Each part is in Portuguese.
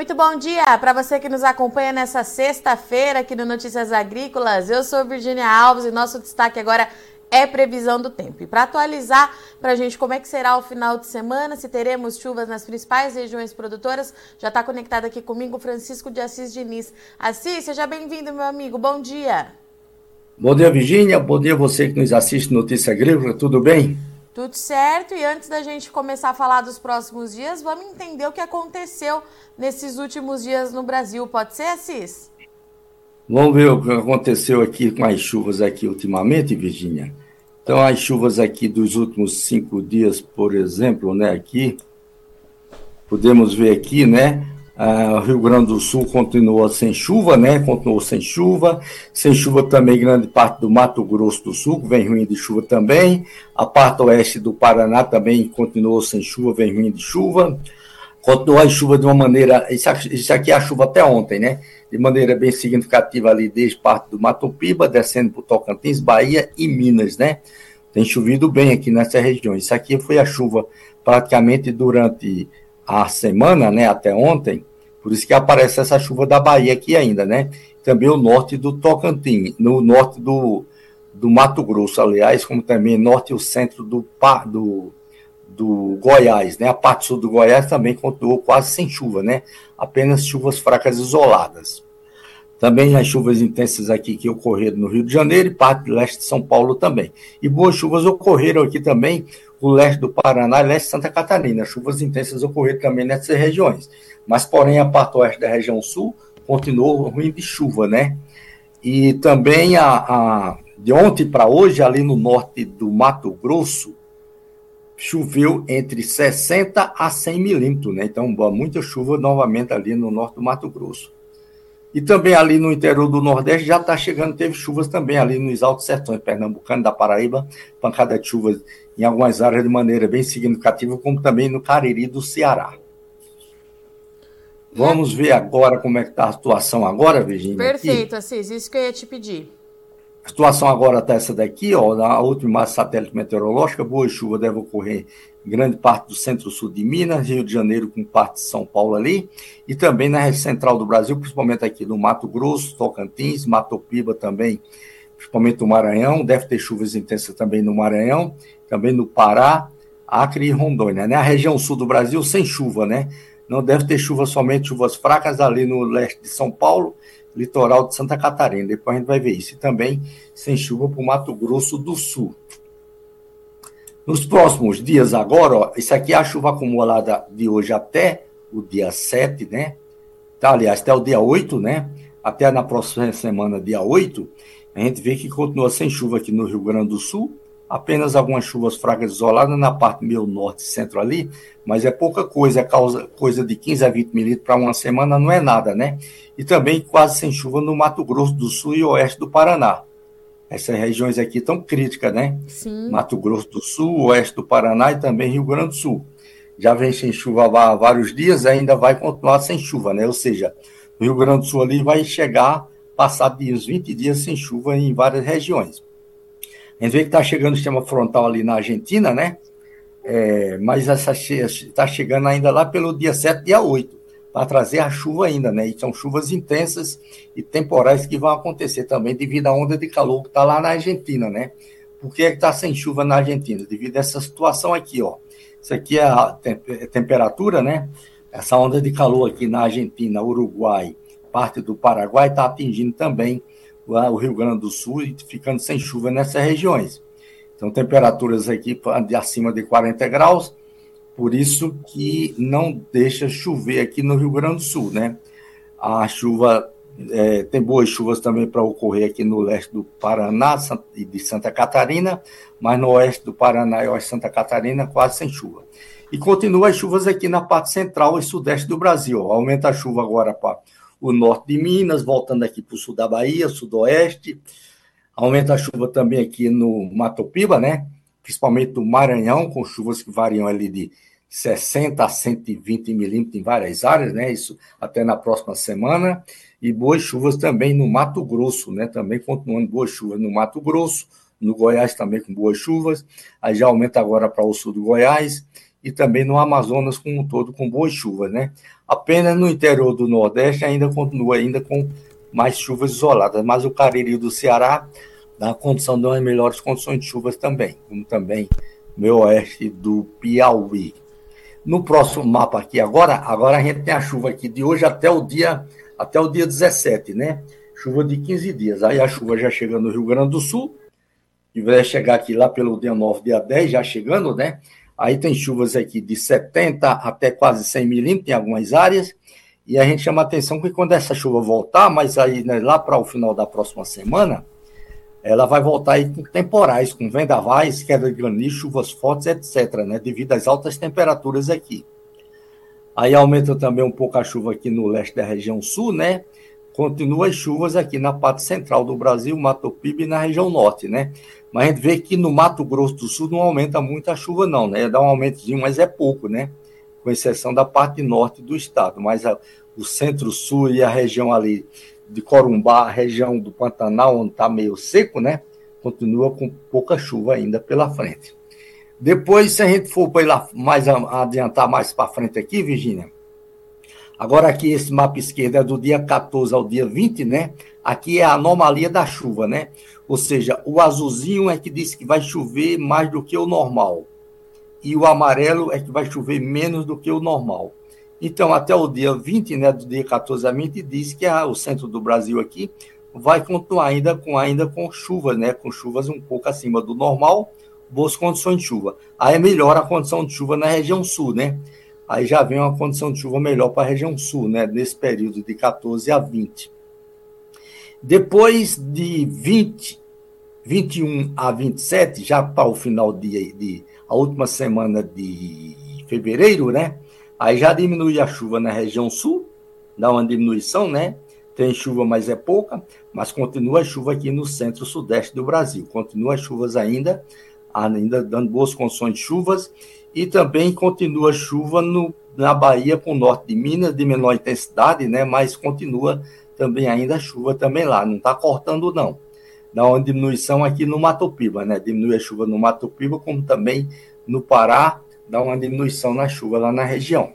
Muito bom dia para você que nos acompanha nessa sexta-feira aqui no Notícias Agrícolas. Eu sou Virginia Alves e nosso destaque agora é previsão do tempo. E para atualizar para a gente como é que será o final de semana, se teremos chuvas nas principais regiões produtoras, já está conectado aqui comigo Francisco de Assis Diniz. Assis, seja bem-vindo, meu amigo. Bom dia. Bom dia, Virginia. Bom dia você que nos assiste Notícia Agrícola. Tudo bem? Tudo certo. E antes da gente começar a falar dos próximos dias, vamos entender o que aconteceu nesses últimos dias no Brasil. Pode ser, Assis? Vamos ver o que aconteceu aqui com as chuvas aqui ultimamente, Virginia. Então, as chuvas aqui dos últimos cinco dias, por exemplo, né, aqui, podemos ver aqui, né, ah, o Rio Grande do Sul continuou sem chuva, né? Continuou sem chuva. Sem chuva também grande parte do Mato Grosso do Sul, vem ruim de chuva também. A parte oeste do Paraná também continuou sem chuva, vem ruim de chuva. Continuou a chuva de uma maneira. Isso aqui é a chuva até ontem, né? De maneira bem significativa ali, desde parte do Mato Piba, descendo para o Tocantins, Bahia e Minas, né? Tem chovido bem aqui nessa região. Isso aqui foi a chuva praticamente durante a semana, né? Até ontem por isso que aparece essa chuva da Bahia aqui ainda, né? Também o norte do Tocantins, no norte do, do Mato Grosso, aliás, como também norte e o centro do, do, do Goiás, né? A parte sul do Goiás também continuou quase sem chuva, né? Apenas chuvas fracas isoladas. Também as chuvas intensas aqui que ocorreram no Rio de Janeiro e parte do leste de São Paulo também. E boas chuvas ocorreram aqui também no leste do Paraná e leste de Santa Catarina. Chuvas intensas ocorreram também nessas regiões. Mas, porém, a parte oeste da região sul continuou ruim de chuva, né? E também a, a de ontem para hoje, ali no norte do Mato Grosso, choveu entre 60 a 100 milímetros, né? Então, muita chuva novamente ali no norte do Mato Grosso. E também ali no interior do Nordeste já está chegando, teve chuvas também ali nos altos sertões pernambucano, da Paraíba, pancada de chuvas em algumas áreas de maneira bem significativa, como também no Cariri do Ceará. Vamos ver agora como é que está a situação agora, Virginia. Perfeito, Assis, isso que eu ia te pedir. A situação agora está essa daqui, ó, na última satélite meteorológica, boa chuva deve ocorrer em grande parte do centro-sul de Minas, Rio de Janeiro com parte de São Paulo ali, e também na região central do Brasil, principalmente aqui no Mato Grosso, Tocantins, Mato Piba também, principalmente no Maranhão, deve ter chuvas intensas também no Maranhão, também no Pará, Acre e Rondônia, né? A região sul do Brasil sem chuva, né? Não deve ter chuva somente chuvas fracas ali no leste de São Paulo, litoral de Santa Catarina. Depois a gente vai ver isso. E também sem chuva para o Mato Grosso do Sul. Nos próximos dias, agora, ó, isso aqui é a chuva acumulada de hoje até o dia 7, né? Tá, aliás, até o dia 8, né? Até na próxima semana, dia 8, a gente vê que continua sem chuva aqui no Rio Grande do Sul, apenas algumas chuvas fracas isoladas na parte meio norte centro ali, mas é pouca coisa, é causa, coisa de 15 a 20 milímetros para uma semana não é nada, né? E também quase sem chuva no Mato Grosso do Sul e oeste do Paraná. Essas regiões aqui estão críticas, né? Sim. Mato Grosso do Sul, oeste do Paraná e também Rio Grande do Sul. Já vem sem chuva há vários dias, ainda vai continuar sem chuva, né? Ou seja, o Rio Grande do Sul ali vai chegar, passar de uns 20 dias sem chuva em várias regiões. A gente vê que está chegando o sistema frontal ali na Argentina, né? É, mas está chegando ainda lá pelo dia 7, dia 8, para trazer a chuva ainda, né? E são chuvas intensas e temporais que vão acontecer também devido à onda de calor que está lá na Argentina, né? Por que está sem chuva na Argentina? Devido a essa situação aqui, ó. Isso aqui é a é temperatura, né? Essa onda de calor aqui na Argentina, Uruguai, parte do Paraguai está atingindo também o Rio Grande do Sul e ficando sem chuva nessas regiões. Então, temperaturas aqui de acima de 40 graus, por isso que não deixa chover aqui no Rio Grande do Sul, né? A chuva, é, tem boas chuvas também para ocorrer aqui no leste do Paraná e de Santa Catarina, mas no oeste do Paraná e oeste de Santa Catarina quase sem chuva. E continua as chuvas aqui na parte central e sudeste do Brasil. Aumenta a chuva agora para o norte de Minas, voltando aqui para o sul da Bahia, sudoeste. Aumenta a chuva também aqui no Mato Piba, né? Principalmente no Maranhão, com chuvas que variam ali de 60 a 120 milímetros em várias áreas, né? Isso até na próxima semana. E boas chuvas também no Mato Grosso, né? Também continuando boas chuvas no Mato Grosso, no Goiás também com boas chuvas. Aí já aumenta agora para o sul do Goiás e também no Amazonas como um todo, com boas chuvas, né? Apenas no interior do Nordeste ainda continua ainda com mais chuvas isoladas, mas o Cariri do Ceará dá condição de umas melhores condições de chuvas também, como também no oeste do Piauí. No próximo mapa aqui agora, agora a gente tem a chuva aqui de hoje até o dia até o dia 17, né? Chuva de 15 dias. Aí a chuva já chega no Rio Grande do Sul, e vai chegar aqui lá pelo dia 9, dia 10, já chegando, né? Aí tem chuvas aqui de 70 até quase 100 milímetros em algumas áreas, e a gente chama atenção que quando essa chuva voltar, mas aí né, lá para o final da próxima semana, ela vai voltar aí com temporais, com vendavais, queda de granizo, chuvas fortes, etc., né? Devido às altas temperaturas aqui. Aí aumenta também um pouco a chuva aqui no leste da região sul, né? Continua as chuvas aqui na parte central do Brasil, Mato Piba e na região norte, né? Mas a gente vê que no Mato Grosso do Sul não aumenta muito a chuva, não, né? Dá um aumentozinho, mas é pouco, né? Com exceção da parte norte do estado. Mas a, o centro-sul e a região ali de Corumbá, a região do Pantanal, onde está meio seco, né? Continua com pouca chuva ainda pela frente. Depois, se a gente for para mais adiantar mais para frente aqui, Virginia, agora aqui esse mapa esquerdo é do dia 14 ao dia 20, né? Aqui é a anomalia da chuva, né? Ou seja, o azulzinho é que diz que vai chover mais do que o normal. E o amarelo é que vai chover menos do que o normal. Então, até o dia 20, né, do dia 14 a 20, diz que a, o centro do Brasil aqui vai continuar ainda com, ainda com chuvas, né, com chuvas um pouco acima do normal, boas condições de chuva. Aí melhora a condição de chuva na região sul, né? Aí já vem uma condição de chuva melhor para a região sul, né, nesse período de 14 a 20. Depois de 20, 21 a 27, já para o final de, de a última semana de fevereiro, né? Aí já diminui a chuva na região sul, dá uma diminuição, né? Tem chuva, mas é pouca, mas continua a chuva aqui no centro-sudeste do Brasil. Continua as chuvas ainda, ainda dando boas condições de chuvas, e também continua chuva no, na Bahia com o norte de Minas, de menor intensidade, né? Mas continua também ainda chuva também lá, não está cortando não dá uma diminuição aqui no Mato Piba, né? Diminui a chuva no Mato Piba, como também no Pará, dá uma diminuição na chuva lá na região.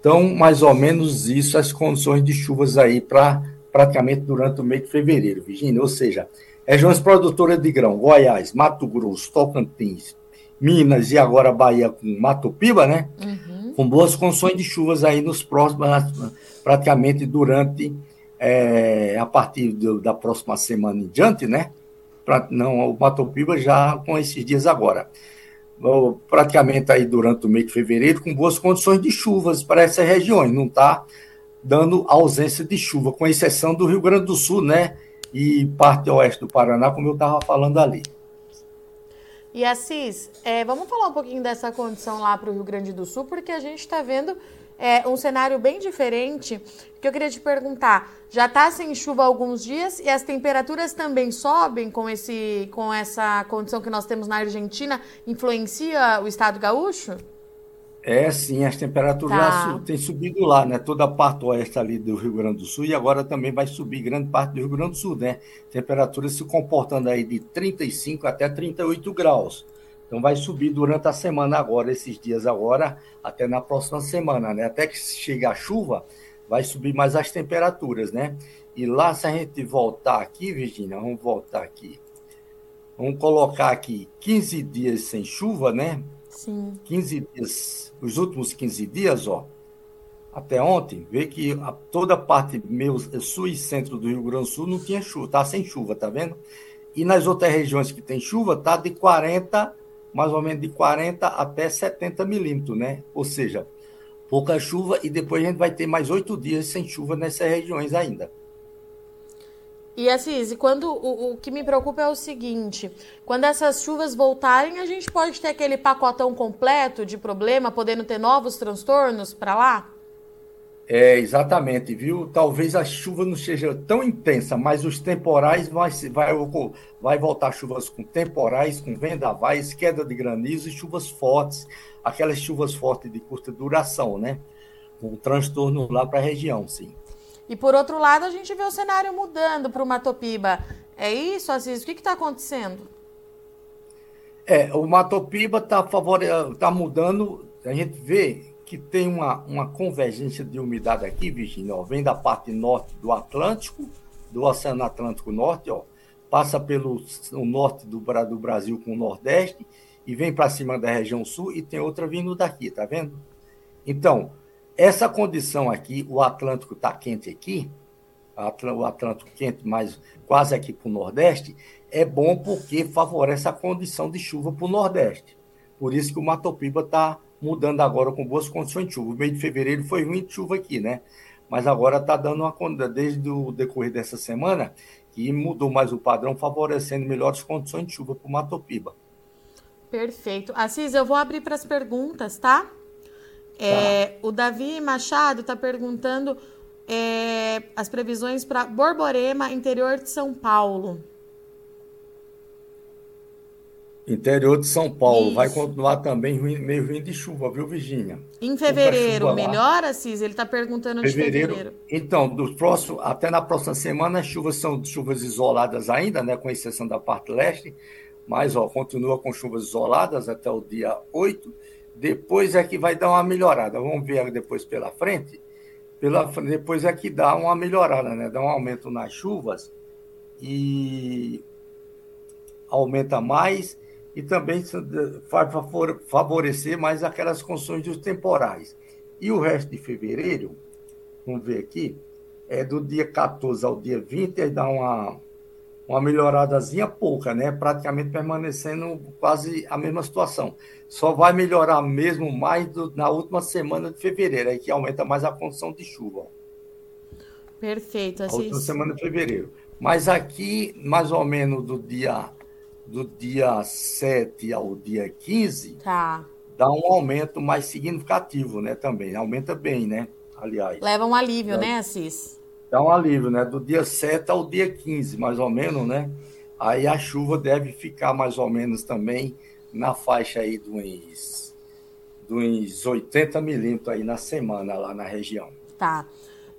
Então, mais ou menos isso, as condições de chuvas aí para praticamente durante o mês de fevereiro, Virgínia. Ou seja, regiões produtoras de grão, Goiás, Mato Grosso, Tocantins, Minas e agora Bahia com Mato Piba, né? Uhum. Com boas condições de chuvas aí nos próximos, praticamente durante é, a partir do, da próxima semana em diante, né? Pra, não, o Mato Piba já com esses dias agora. Praticamente aí durante o mês de fevereiro, com boas condições de chuvas para essas regiões, não está dando ausência de chuva, com exceção do Rio Grande do Sul, né? E parte oeste do Paraná, como eu estava falando ali. E Assis, é, vamos falar um pouquinho dessa condição lá para o Rio Grande do Sul, porque a gente está vendo é, um cenário bem diferente. Que eu queria te perguntar: já está sem chuva há alguns dias e as temperaturas também sobem com, esse, com essa condição que nós temos na Argentina? Influencia o estado gaúcho? É, sim, as temperaturas tá. têm subido lá, né? Toda a parte oeste ali do Rio Grande do Sul e agora também vai subir grande parte do Rio Grande do Sul, né? Temperaturas se comportando aí de 35 até 38 graus. Então vai subir durante a semana agora, esses dias agora, até na próxima semana, né? Até que chegue a chuva, vai subir mais as temperaturas, né? E lá, se a gente voltar aqui, Virginia, vamos voltar aqui. Vamos colocar aqui 15 dias sem chuva, né? Sim. 15 dias, os últimos 15 dias, ó. Até ontem, vê que a, toda a parte meu, sul e centro do Rio Grande do Sul não tinha chuva, tá sem chuva, tá vendo? E nas outras regiões que tem chuva, tá de 40 mais ou menos de 40 até 70 milímetros, né? Ou seja, pouca chuva e depois a gente vai ter mais oito dias sem chuva nessas regiões ainda. E assim, quando o, o que me preocupa é o seguinte: quando essas chuvas voltarem, a gente pode ter aquele pacotão completo de problema, podendo ter novos transtornos para lá? É, exatamente, viu? Talvez a chuva não seja tão intensa, mas os temporais vai, vai, vai voltar chuvas com temporais, com vendavais, queda de granizo e chuvas fortes, aquelas chuvas fortes de curta duração, né? Com um transtorno lá para a região, sim. E por outro lado, a gente vê o cenário mudando para o Matopiba. É isso, Assis? O que está acontecendo? É, o Matopiba está favore... tá mudando, a gente vê que tem uma, uma convergência de umidade aqui, Virginia, ó, vem da parte norte do Atlântico, do Oceano Atlântico Norte, ó, passa pelo norte do, do Brasil com o Nordeste e vem para cima da região sul e tem outra vindo daqui, tá vendo? Então, essa condição aqui, o Atlântico está quente aqui, o Atlântico quente, mas quase aqui para o Nordeste, é bom porque favorece a condição de chuva para o Nordeste. Por isso que o Matopiba está mudando agora com boas condições de chuva. O mês de fevereiro foi ruim de chuva aqui, né? Mas agora está dando uma condição, desde o decorrer dessa semana, que mudou mais o padrão, favorecendo melhores condições de chuva para o Matopiba. Perfeito. Assis, eu vou abrir para as perguntas, tá? É, tá. O Davi Machado está perguntando é, as previsões para Borborema, interior de São Paulo. Interior de São Paulo. Isso. Vai continuar também ruim, meio ruim de chuva, viu, Virgínia? Em fevereiro, melhora, Cis? Ele está perguntando fevereiro, de fevereiro. Então, do próximo, até na próxima semana, as chuvas são chuvas isoladas ainda, né? Com exceção da parte leste. Mas, ó, continua com chuvas isoladas até o dia 8. Depois é que vai dar uma melhorada. Vamos ver depois pela frente. Pela, depois é que dá uma melhorada, né? Dá um aumento nas chuvas e aumenta mais e também vai favorecer mais aquelas condições dos temporais. E o resto de fevereiro, vamos ver aqui, é do dia 14 ao dia 20, aí dá uma, uma melhoradazinha pouca, né? Praticamente permanecendo quase a mesma situação. Só vai melhorar mesmo mais do, na última semana de fevereiro, aí que aumenta mais a condição de chuva. Perfeito. Assim... A última semana de fevereiro. Mas aqui, mais ou menos do dia do dia 7 ao dia 15, tá. dá um aumento mais significativo, né, também. Aumenta bem, né, aliás. Leva um alívio, né, Assis? Dá um alívio, né, do dia 7 ao dia 15, mais ou menos, né? Aí a chuva deve ficar mais ou menos também na faixa aí dos, dos 80 milímetros aí na semana lá na região. Tá.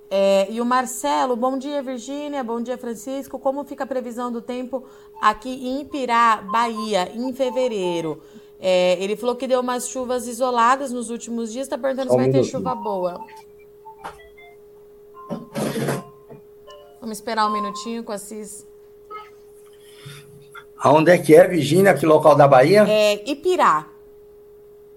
É, e o Marcelo, bom dia Virgínia, bom dia Francisco. Como fica a previsão do tempo aqui em Pirá, Bahia, em fevereiro? É, ele falou que deu umas chuvas isoladas nos últimos dias, está perguntando se vai ter chuva boa. Vamos esperar um minutinho com a Cis. Aonde é que é, Virgínia? Que local da Bahia? É Ipirá.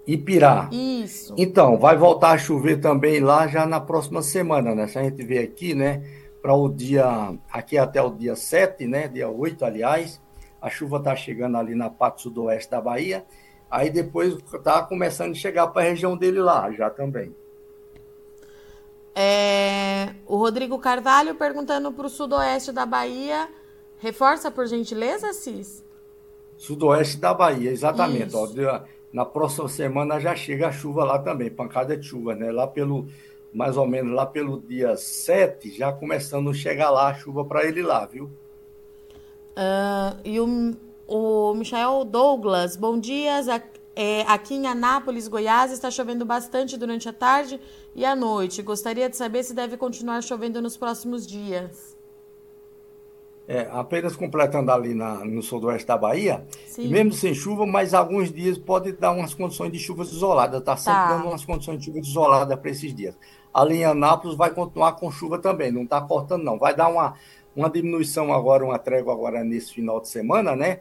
Ipirá. Isso. Então, vai voltar a chover também lá já na próxima semana, né? Se a gente vê aqui, né? Para o dia, aqui até o dia 7, né? Dia 8, aliás, a chuva está chegando ali na parte sudoeste da Bahia. Aí depois está começando a chegar para a região dele lá, já também. É, o Rodrigo Carvalho perguntando para o sudoeste da Bahia. Reforça, por gentileza, Cis? Sudoeste da Bahia, exatamente. Ó, na próxima semana já chega a chuva lá também, pancada de chuva, né? Lá pelo, mais ou menos lá pelo dia 7, já começando a chegar lá a chuva para ele lá, viu? Uh, e o, o Michael Douglas, bom dia. É, aqui em Anápolis, Goiás, está chovendo bastante durante a tarde e a noite. Gostaria de saber se deve continuar chovendo nos próximos dias. É, apenas completando ali na, no sudoeste da Bahia, mesmo sem chuva, mas alguns dias pode dar umas condições de chuvas isoladas, está sempre tá. dando umas condições de chuvas isoladas para esses dias. Ali em Anápolis vai continuar com chuva também, não está cortando não. Vai dar uma, uma diminuição agora, uma trégua agora nesse final de semana, né?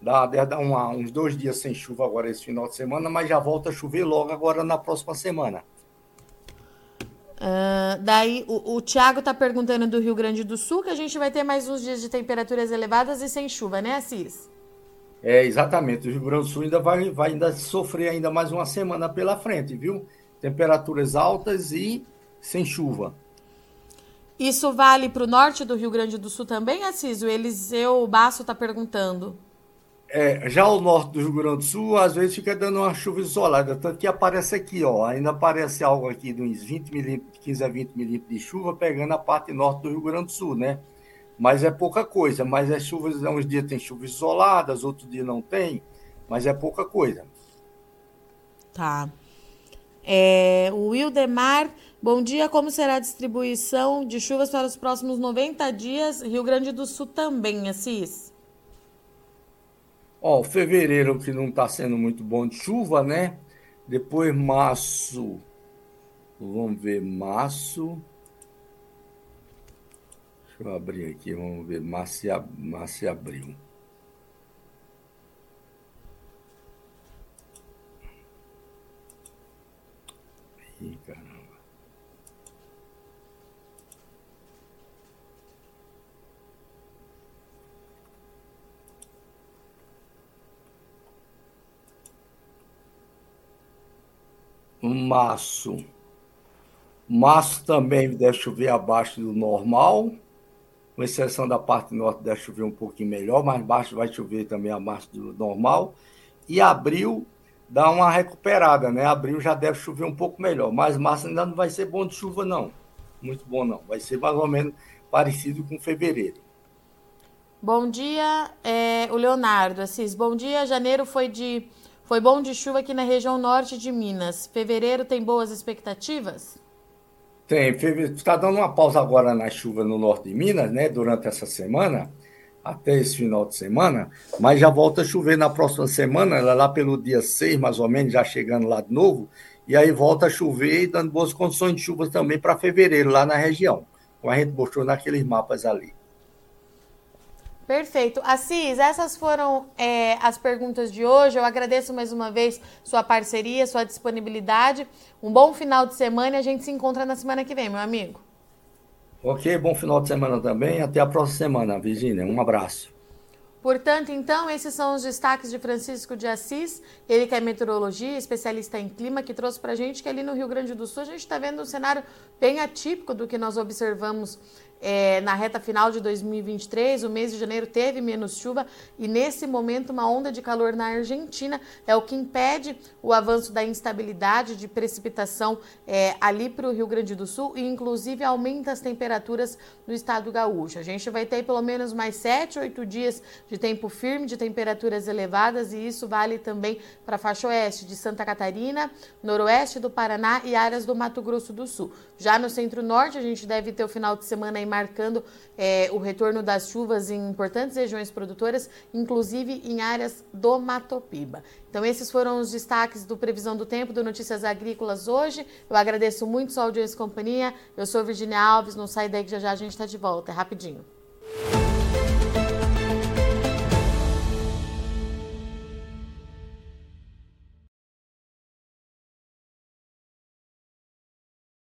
Dá, dá uma, uns dois dias sem chuva agora esse final de semana, mas já volta a chover logo agora na próxima semana. Uh, daí o, o Tiago está perguntando do Rio Grande do Sul que a gente vai ter mais uns dias de temperaturas elevadas e sem chuva, né, Assis? É, exatamente. O Rio Grande do Sul ainda vai, vai ainda sofrer ainda mais uma semana pela frente, viu? Temperaturas altas e sem chuva. Isso vale para o norte do Rio Grande do Sul também, Assis? O Eliseu Basso está perguntando. É, já o norte do Rio Grande do Sul, às vezes fica dando uma chuva isolada, tanto que aparece aqui, ó, ainda aparece algo aqui de uns 20 milímetros, 15 a 20 milímetros de chuva, pegando a parte norte do Rio Grande do Sul, né? Mas é pouca coisa, mas as chuvas, uns dias tem chuvas isoladas, outros dias não tem, mas é pouca coisa. Tá. É, o Wildemar, bom dia, como será a distribuição de chuvas para os próximos 90 dias? Rio Grande do Sul também, Assis? Ó, fevereiro que não está sendo muito bom de chuva, né? Depois março. Vamos ver, março. Deixa eu abrir aqui, vamos ver, março e, março e abril. Ih, caramba. Março. Março também deve chover abaixo do normal, com exceção da parte norte deve chover um pouquinho melhor, mas baixo vai chover também abaixo do normal. E abril dá uma recuperada, né? Abril já deve chover um pouco melhor, mas março ainda não vai ser bom de chuva, não. Muito bom, não. Vai ser mais ou menos parecido com fevereiro. Bom dia, é, o Leonardo Assis. Bom dia, janeiro foi de foi bom de chuva aqui na região norte de Minas. Fevereiro tem boas expectativas? Tem. Está dando uma pausa agora na chuva no norte de Minas, né? Durante essa semana, até esse final de semana, mas já volta a chover na próxima semana, lá pelo dia 6, mais ou menos, já chegando lá de novo, e aí volta a chover e dando boas condições de chuva também para fevereiro, lá na região. Como a gente mostrou naqueles mapas ali. Perfeito. Assis, essas foram é, as perguntas de hoje. Eu agradeço mais uma vez sua parceria, sua disponibilidade. Um bom final de semana e a gente se encontra na semana que vem, meu amigo. Ok, bom final de semana também. Até a próxima semana, Virginia. Um abraço. Portanto, então, esses são os destaques de Francisco de Assis, ele que é meteorologia, especialista em clima, que trouxe para a gente que ali no Rio Grande do Sul a gente está vendo um cenário bem atípico do que nós observamos é, na reta final de 2023, o mês de janeiro teve menos chuva e nesse momento uma onda de calor na Argentina é o que impede o avanço da instabilidade de precipitação é, ali para o Rio Grande do Sul e inclusive aumenta as temperaturas no estado gaúcho. A gente vai ter pelo menos mais 7, 8 dias de tempo firme, de temperaturas elevadas e isso vale também para a faixa oeste de Santa Catarina, noroeste do Paraná e áreas do Mato Grosso do Sul. Já no centro-norte a gente deve ter o final de semana marcando é, o retorno das chuvas em importantes regiões produtoras, inclusive em áreas do Matopiba. Então, esses foram os destaques do Previsão do Tempo do Notícias Agrícolas hoje. Eu agradeço muito sua audiência e companhia. Eu sou Virginia Alves, não sai daí que já já a gente está de volta. É rapidinho.